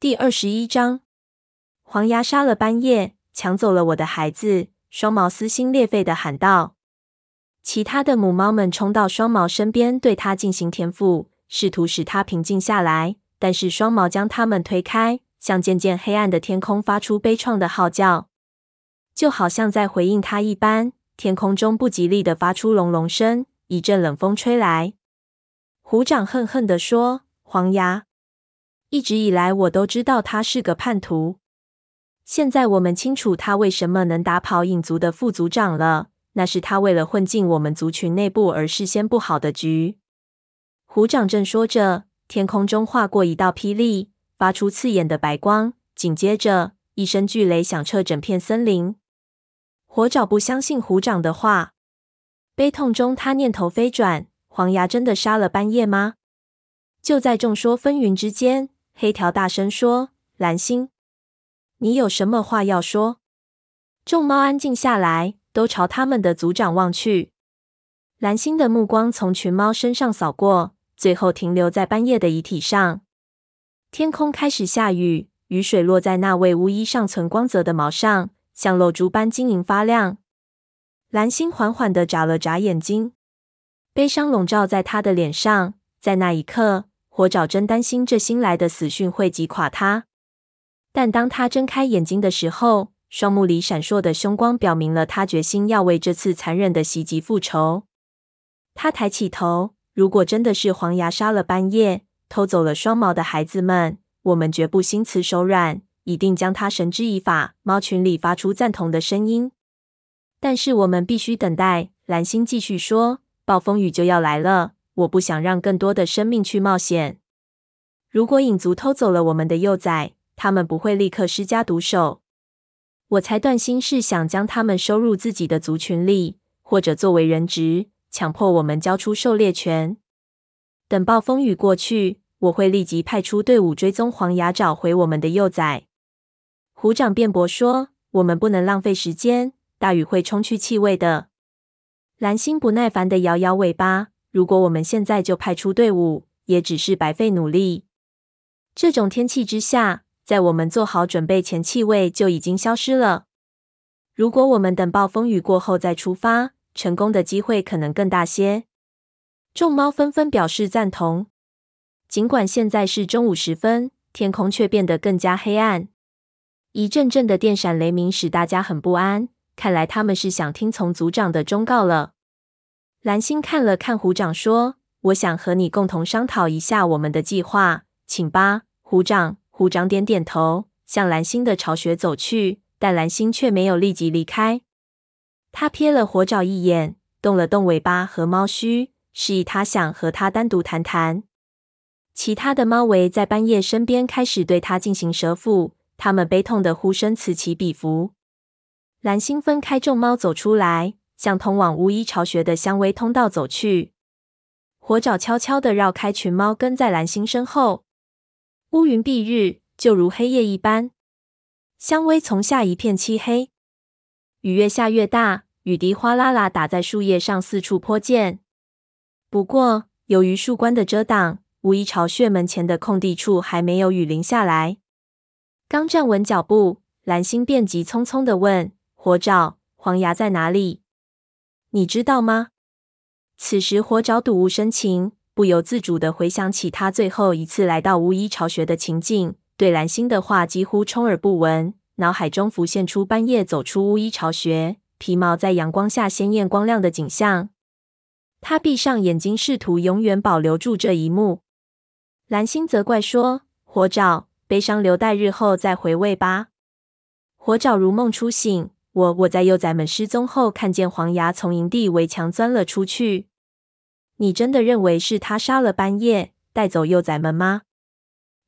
第二十一章，黄牙杀了斑叶，抢走了我的孩子。双毛撕心裂肺地喊道。其他的母猫们冲到双毛身边，对它进行填腹，试图使它平静下来。但是双毛将它们推开，向渐渐黑暗的天空发出悲怆的号叫，就好像在回应它一般。天空中不吉利的发出隆隆声，一阵冷风吹来。虎掌恨恨地说：“黄牙。”一直以来，我都知道他是个叛徒。现在我们清楚他为什么能打跑影族的副族长了。那是他为了混进我们族群内部而事先布好的局。虎掌正说着，天空中划过一道霹雳，发出刺眼的白光。紧接着，一声巨雷响彻整片森林。火爪不相信虎掌的话，悲痛中他念头飞转：黄牙真的杀了斑夜吗？就在众说纷纭之间。黑条大声说：“蓝星，你有什么话要说？”众猫安静下来，都朝他们的族长望去。蓝星的目光从群猫身上扫过，最后停留在斑叶的遗体上。天空开始下雨，雨水落在那位巫医尚存光泽的毛上，像露珠般晶莹发亮。蓝星缓缓地眨了眨眼睛，悲伤笼罩在他的脸上。在那一刻。火爪真担心这新来的死讯会击垮他，但当他睁开眼睛的时候，双目里闪烁的凶光表明了他决心要为这次残忍的袭击复仇。他抬起头，如果真的是黄牙杀了半夜，偷走了双毛的孩子们，我们绝不心慈手软，一定将他绳之以法。猫群里发出赞同的声音。但是我们必须等待。蓝星继续说：“暴风雨就要来了。”我不想让更多的生命去冒险。如果影族偷走了我们的幼崽，他们不会立刻施加毒手。我才断心是想将他们收入自己的族群里，或者作为人质，强迫我们交出狩猎权。等暴风雨过去，我会立即派出队伍追踪黄牙，找回我们的幼崽。虎掌辩驳说：“我们不能浪费时间，大雨会冲去气味的。”蓝星不耐烦地摇摇尾巴。如果我们现在就派出队伍，也只是白费努力。这种天气之下，在我们做好准备前，气味就已经消失了。如果我们等暴风雨过后再出发，成功的机会可能更大些。众猫纷纷表示赞同。尽管现在是中午时分，天空却变得更加黑暗。一阵阵的电闪雷鸣使大家很不安。看来他们是想听从族长的忠告了。蓝星看了看虎掌，说：“我想和你共同商讨一下我们的计划，请吧。”虎掌，虎掌点点头，向蓝星的巢穴走去，但蓝星却没有立即离开。他瞥了火爪一眼，动了动尾巴和猫须，示意他想和他单独谈谈。其他的猫围在斑夜身边，开始对他进行舌抚，他们悲痛的呼声此起彼伏。蓝星分开众猫走出来。向通往巫医巢穴的香薇通道走去，火爪悄悄地绕开群猫，跟在蓝星身后。乌云蔽日，就如黑夜一般。香薇从下一片漆黑，雨越下越大，雨滴哗啦啦打在树叶上，四处泼溅。不过，由于树冠的遮挡，巫医巢穴门前的空地处还没有雨淋下来。刚站稳脚步，蓝星便急匆匆地问：“火爪，黄牙在哪里？”你知道吗？此时，火爪睹物生情，不由自主地回想起他最后一次来到巫医巢穴的情景，对蓝星的话几乎充耳不闻。脑海中浮现出半夜走出巫医巢穴，皮毛在阳光下鲜艳光亮的景象。他闭上眼睛，试图永远保留住这一幕。蓝星责怪说：“火爪，悲伤留待日后再回味吧。”火爪如梦初醒。我我在幼崽们失踪后，看见黄牙从营地围墙钻了出去。你真的认为是他杀了班叶，带走幼崽们吗？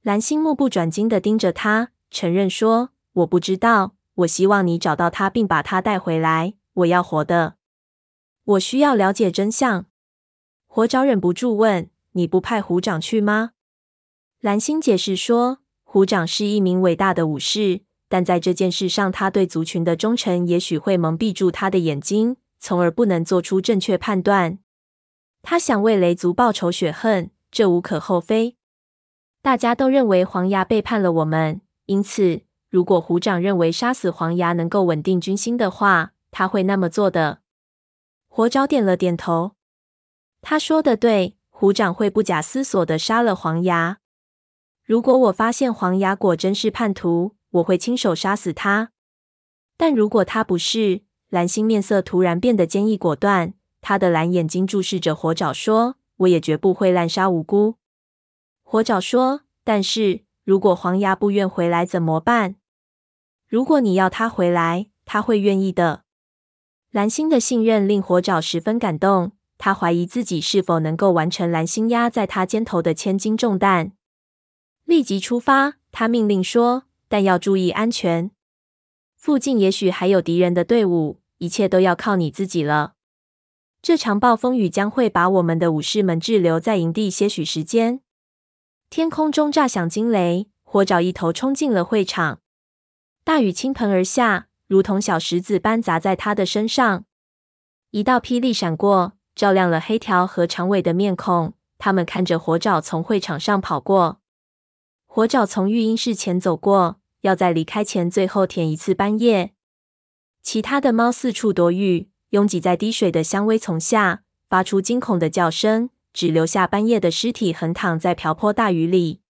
蓝星目不转睛地盯着他，承认说：“我不知道。我希望你找到他，并把他带回来。我要活的。我需要了解真相。”火爪忍不住问：“你不派虎掌去吗？”蓝星解释说：“虎掌是一名伟大的武士。”但在这件事上，他对族群的忠诚也许会蒙蔽住他的眼睛，从而不能做出正确判断。他想为雷族报仇雪恨，这无可厚非。大家都认为黄牙背叛了我们，因此，如果虎掌认为杀死黄牙能够稳定军心的话，他会那么做的。火爪点了点头。他说的对，虎掌会不假思索的杀了黄牙。如果我发现黄牙果真是叛徒，我会亲手杀死他。但如果他不是，蓝星面色突然变得坚毅果断，他的蓝眼睛注视着火爪，说：“我也绝不会滥杀无辜。”火爪说：“但是如果黄牙不愿回来怎么办？如果你要他回来，他会愿意的。”蓝星的信任令火爪十分感动，他怀疑自己是否能够完成蓝星压在他肩头的千斤重担。立即出发，他命令说：“但要注意安全。附近也许还有敌人的队伍，一切都要靠你自己了。这场暴风雨将会把我们的武士们滞留在营地些许时间。”天空中炸响惊雷，火爪一头冲进了会场。大雨倾盆而下，如同小石子般砸在他的身上。一道霹雳闪过，照亮了黑条和长尾的面孔。他们看着火爪从会场上跑过。火爪从育婴室前走过，要在离开前最后舔一次斑叶。其他的猫四处躲雨，拥挤在滴水的香薇丛下，发出惊恐的叫声。只留下斑叶的尸体横躺在瓢泼大雨里。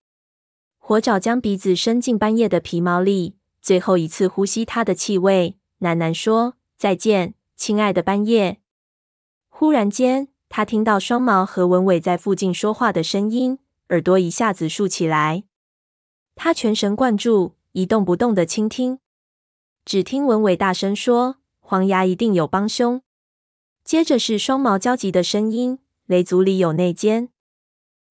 火爪将鼻子伸进斑叶的皮毛里，最后一次呼吸它的气味，喃喃说：“再见，亲爱的斑叶。”忽然间，他听到双毛和文伟在附近说话的声音，耳朵一下子竖起来。他全神贯注，一动不动地倾听。只听文伟大声说：“黄牙一定有帮凶。”接着是双毛焦急的声音。雷族里有内奸，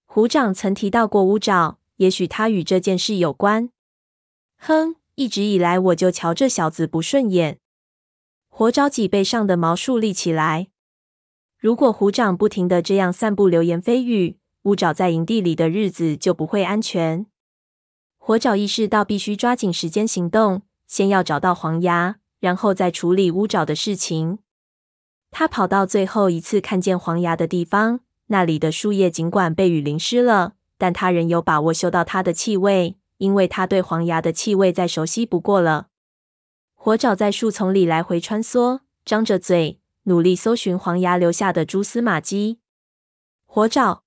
虎掌曾提到过乌爪，也许他与这件事有关。哼，一直以来我就瞧这小子不顺眼。火爪脊背上的毛竖立起来。如果虎掌不停地这样散布流言蜚语，乌爪在营地里的日子就不会安全。火爪意识到必须抓紧时间行动，先要找到黄牙，然后再处理乌爪的事情。他跑到最后一次看见黄牙的地方，那里的树叶尽管被雨淋湿了，但他仍有把握嗅到它的气味，因为他对黄牙的气味再熟悉不过了。火爪在树丛里来回穿梭，张着嘴，努力搜寻黄牙留下的蛛丝马迹。火爪，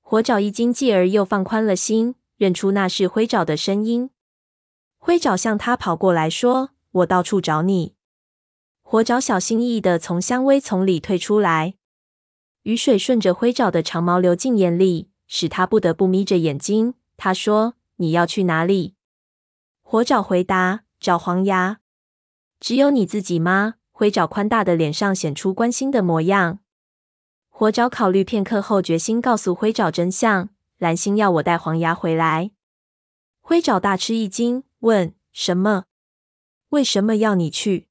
火爪一惊，继而又放宽了心，认出那是灰爪的声音。灰爪向他跑过来说：“我到处找你。”火爪小心翼翼地从香薇丛里退出来，雨水顺着灰爪的长毛流进眼里，使他不得不眯着眼睛。他说：“你要去哪里？”火爪回答：“找黄牙。”只有你自己吗？灰爪宽大的脸上显出关心的模样。火爪考虑片刻后，决心告诉灰爪真相：蓝星要我带黄牙回来。灰爪大吃一惊，问：“什么？为什么要你去？”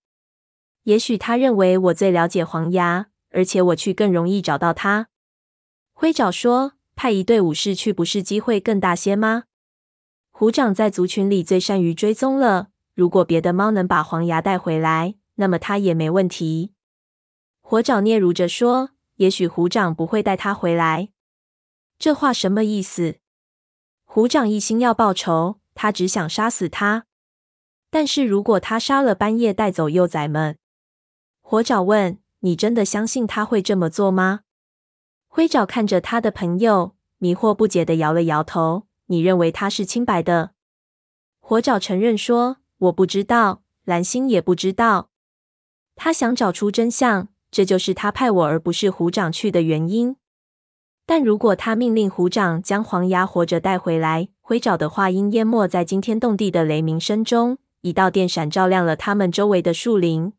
也许他认为我最了解黄牙，而且我去更容易找到他。灰爪说：“派一队武士去，不是机会更大些吗？”虎掌在族群里最善于追踪了。如果别的猫能把黄牙带回来，那么他也没问题。火爪嗫嚅着说：“也许虎掌不会带他回来。”这话什么意思？虎掌一心要报仇，他只想杀死他。但是如果他杀了斑叶，带走幼崽们？火爪问：“你真的相信他会这么做吗？”灰爪看着他的朋友，迷惑不解地摇了摇头。“你认为他是清白的？”火爪承认说：“我不知道，蓝星也不知道。他想找出真相，这就是他派我而不是虎掌去的原因。但如果他命令虎掌将黄牙活着带回来，灰爪的话音淹没在惊天动地的雷鸣声中，一道电闪照亮了他们周围的树林。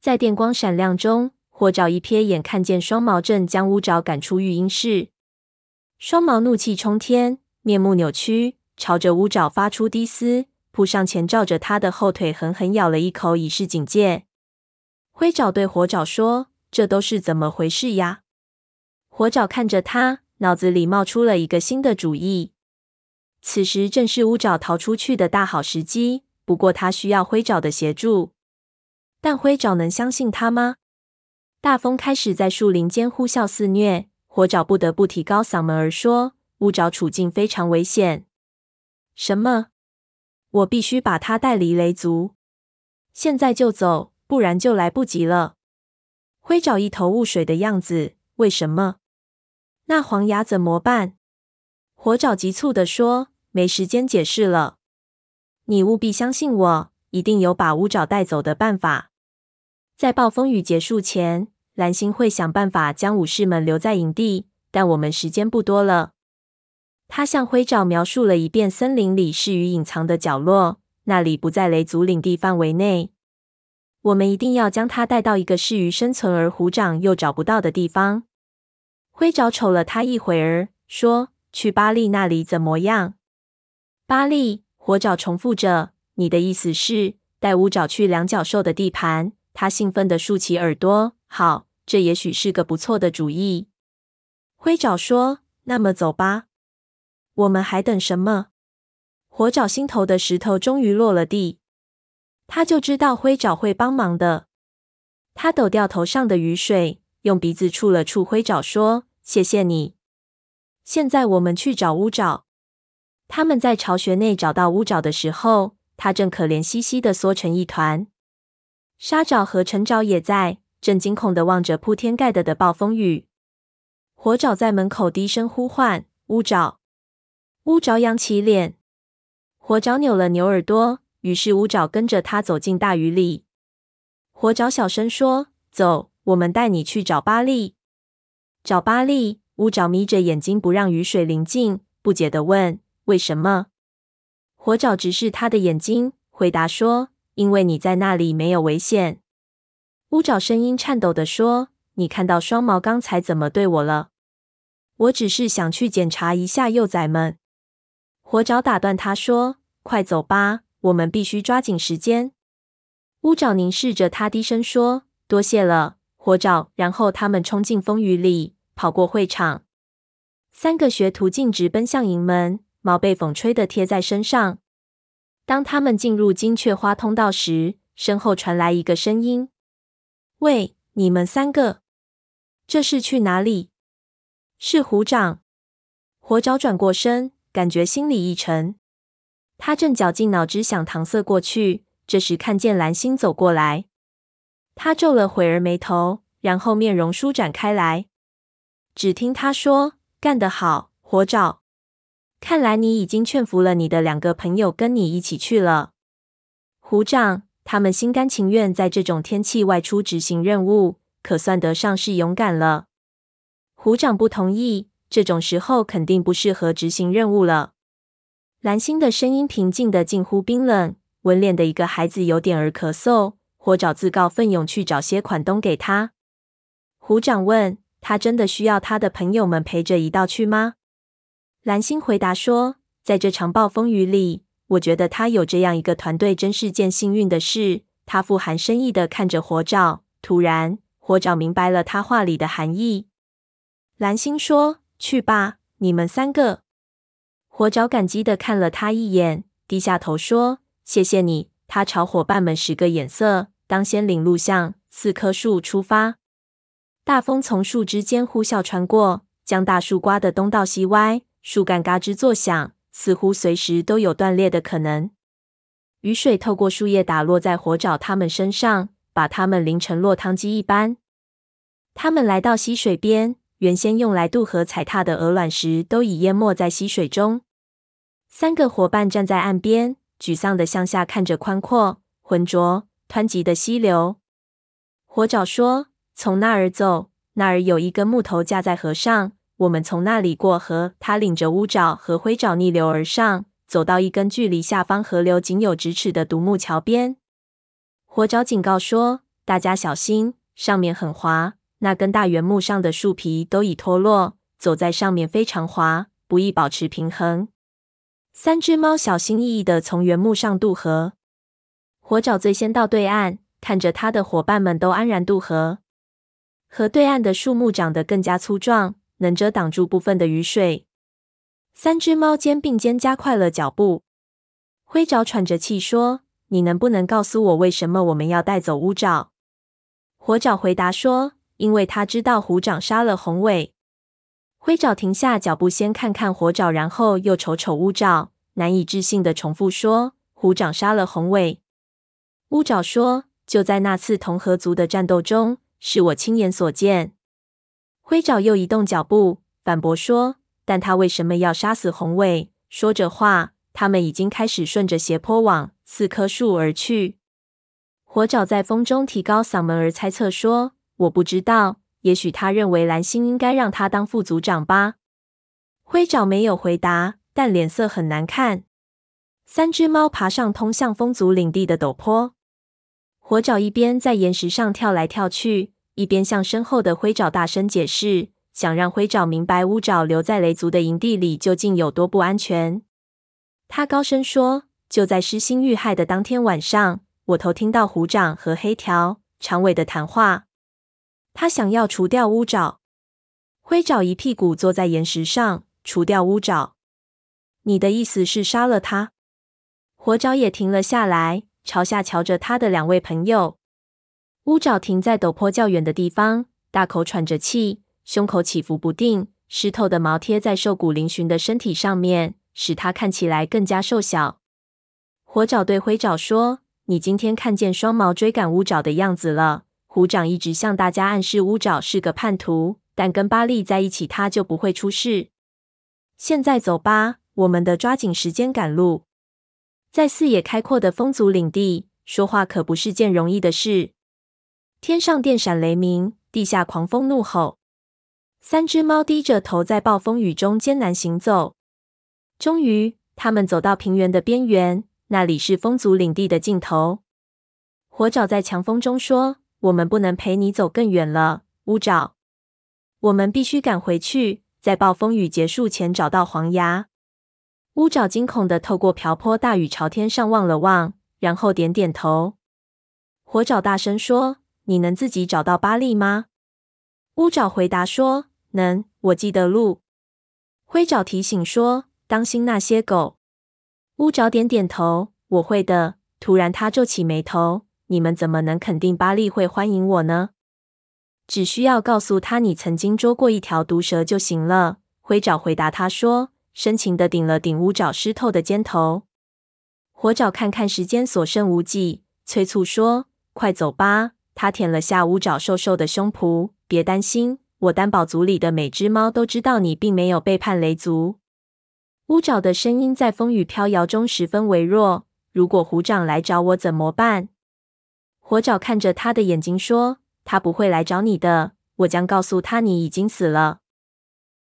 在电光闪亮中，火爪一瞥眼看见双毛正将乌爪赶出育婴室。双毛怒气冲天，面目扭曲，朝着乌爪发出低嘶，扑上前照着他的后腿狠狠咬了一口，以示警戒。灰爪对火爪说：“这都是怎么回事呀？”火爪看着他，脑子里冒出了一个新的主意。此时正是乌爪逃出去的大好时机，不过他需要灰爪的协助。但灰爪能相信他吗？大风开始在树林间呼啸肆虐，火爪不得不提高嗓门而说：“乌爪处境非常危险。什么？我必须把他带离雷族，现在就走，不然就来不及了。灰爪一头雾水的样子。为什么？那黄牙怎么办？火爪急促地说：“没时间解释了，你务必相信我，一定有把乌爪带走的办法。在暴风雨结束前，蓝星会想办法将武士们留在营地，但我们时间不多了。”他向灰爪描述了一遍森林里适于隐藏的角落，那里不在雷族领地范围内。我们一定要将他带到一个适于生存而虎掌又找不到的地方。灰爪瞅了他一会儿，说：“去巴利那里怎么样？”巴利，火爪重复着：“你的意思是带乌爪去两角兽的地盘？”他兴奋地竖起耳朵：“好，这也许是个不错的主意。”灰爪说：“那么走吧。”我们还等什么？火爪心头的石头终于落了地。他就知道灰爪会帮忙的。他抖掉头上的雨水，用鼻子触了触灰爪，说：“谢谢你。”现在我们去找乌爪。他们在巢穴内找到乌爪的时候，他正可怜兮兮的缩成一团。沙爪和陈爪也在，正惊恐的望着铺天盖地的暴风雨。火爪在门口低声呼唤：“乌爪！”乌爪扬起脸，火爪扭了扭耳朵，于是乌爪跟着他走进大雨里。火爪小声说：“走，我们带你去找巴利。”找巴利？乌爪眯着眼睛，不让雨水淋进，不解地问：“为什么？”火爪直视他的眼睛，回答说：“因为你在那里没有危险。”乌爪声音颤抖地说：“你看到双毛刚才怎么对我了？我只是想去检查一下幼崽们。”火爪打断他说：“快走吧，我们必须抓紧时间。”乌爪凝视着他，低声说：“多谢了，火爪。”然后他们冲进风雨里，跑过会场。三个学徒径直奔向营门，毛被风吹得贴在身上。当他们进入金雀花通道时，身后传来一个声音：“喂，你们三个，这是去哪里？”是虎掌。火爪转过身。感觉心里一沉，他正绞尽脑汁想搪塞过去，这时看见蓝星走过来，他皱了会儿眉头，然后面容舒展开来。只听他说：“干得好，活爪！看来你已经劝服了你的两个朋友跟你一起去了。”虎掌，他们心甘情愿在这种天气外出执行任务，可算得上是勇敢了。虎掌不同意。这种时候肯定不适合执行任务了。蓝星的声音平静的近乎冰冷。文脸的一个孩子有点儿咳嗽，火爪自告奋勇去找些款东给他。虎掌问他：“真的需要他的朋友们陪着一道去吗？”蓝星回答说：“在这场暴风雨里，我觉得他有这样一个团队真是件幸运的事。”他富含深意的看着火爪，突然，火爪明白了他话里的含义。蓝星说。去吧，你们三个。火爪感激的看了他一眼，低下头说：“谢谢你。”他朝伙伴们使个眼色，当先领路向四棵树出发。大风从树枝间呼啸穿过，将大树刮得东倒西歪，树干嘎吱作响，似乎随时都有断裂的可能。雨水透过树叶打落在火爪他们身上，把他们淋成落汤鸡一般。他们来到溪水边。原先用来渡河踩踏的鹅卵石都已淹没在溪水中。三个伙伴站在岸边，沮丧地向下看着宽阔、浑浊、湍急的溪流。火爪说：“从那儿走，那儿有一根木头架在河上，我们从那里过河。”他领着乌爪和灰爪逆流而上，走到一根距离下方河流仅有咫尺的独木桥边。火爪警告说：“大家小心，上面很滑。”那根大圆木上的树皮都已脱落，走在上面非常滑，不易保持平衡。三只猫小心翼翼地从圆木上渡河。火爪最先到对岸，看着他的伙伴们都安然渡河。河对岸的树木长得更加粗壮，能遮挡住部分的雨水。三只猫肩并肩加快了脚步。灰爪喘着气说：“你能不能告诉我，为什么我们要带走乌爪？”火爪回答说。因为他知道虎掌杀了宏伟。灰爪停下脚步，先看看火爪，然后又瞅瞅乌爪，难以置信地重复说：“虎掌杀了红尾。”乌爪说：“就在那次同河族的战斗中，是我亲眼所见。”灰爪又移动脚步，反驳说：“但他为什么要杀死红尾？”说着话，他们已经开始顺着斜坡往四棵树而去。火爪在风中提高嗓门而猜测说：“我不知道。”也许他认为蓝星应该让他当副族长吧。灰爪没有回答，但脸色很难看。三只猫爬上通向风族领地的陡坡，火爪一边在岩石上跳来跳去，一边向身后的灰爪大声解释，想让灰爪明白乌爪留在雷族的营地里究竟有多不安全。他高声说：“就在狮心遇害的当天晚上，我偷听到虎掌和黑条、长尾的谈话。”他想要除掉乌爪，灰爪一屁股坐在岩石上。除掉乌爪，你的意思是杀了他？火爪也停了下来，朝下瞧着他的两位朋友。乌爪停在陡坡较远的地方，大口喘着气，胸口起伏不定，湿透的毛贴在瘦骨嶙峋的身体上面，使他看起来更加瘦小。火爪对灰爪说：“你今天看见双毛追赶乌爪的样子了。”虎掌一直向大家暗示乌爪是个叛徒，但跟巴利在一起，他就不会出事。现在走吧，我们得抓紧时间赶路。在视野开阔的风族领地，说话可不是件容易的事。天上电闪雷鸣，地下狂风怒吼。三只猫低着头在暴风雨中艰难行走。终于，他们走到平原的边缘，那里是风族领地的尽头。火爪在强风中说。我们不能陪你走更远了，乌爪。我们必须赶回去，在暴风雨结束前找到黄牙。乌爪惊恐地透过瓢泼大雨朝天上望了望，然后点点头。火爪大声说：“你能自己找到巴利吗？”乌爪回答说：“能，我记得路。”灰爪提醒说：“当心那些狗。”乌爪点点头：“我会的。”突然，他皱起眉头。你们怎么能肯定巴利会欢迎我呢？只需要告诉他你曾经捉过一条毒蛇就行了。灰爪回答他说，深情地顶了顶乌爪湿透的肩头。火爪看看时间所剩无几，催促说：“快走吧！”他舔了下乌爪瘦瘦的胸脯。别担心，我担保族里的每只猫都知道你并没有背叛雷族。乌爪的声音在风雨飘摇中十分微弱。如果虎掌来找我怎么办？火爪看着他的眼睛说：“他不会来找你的。我将告诉他你已经死了。”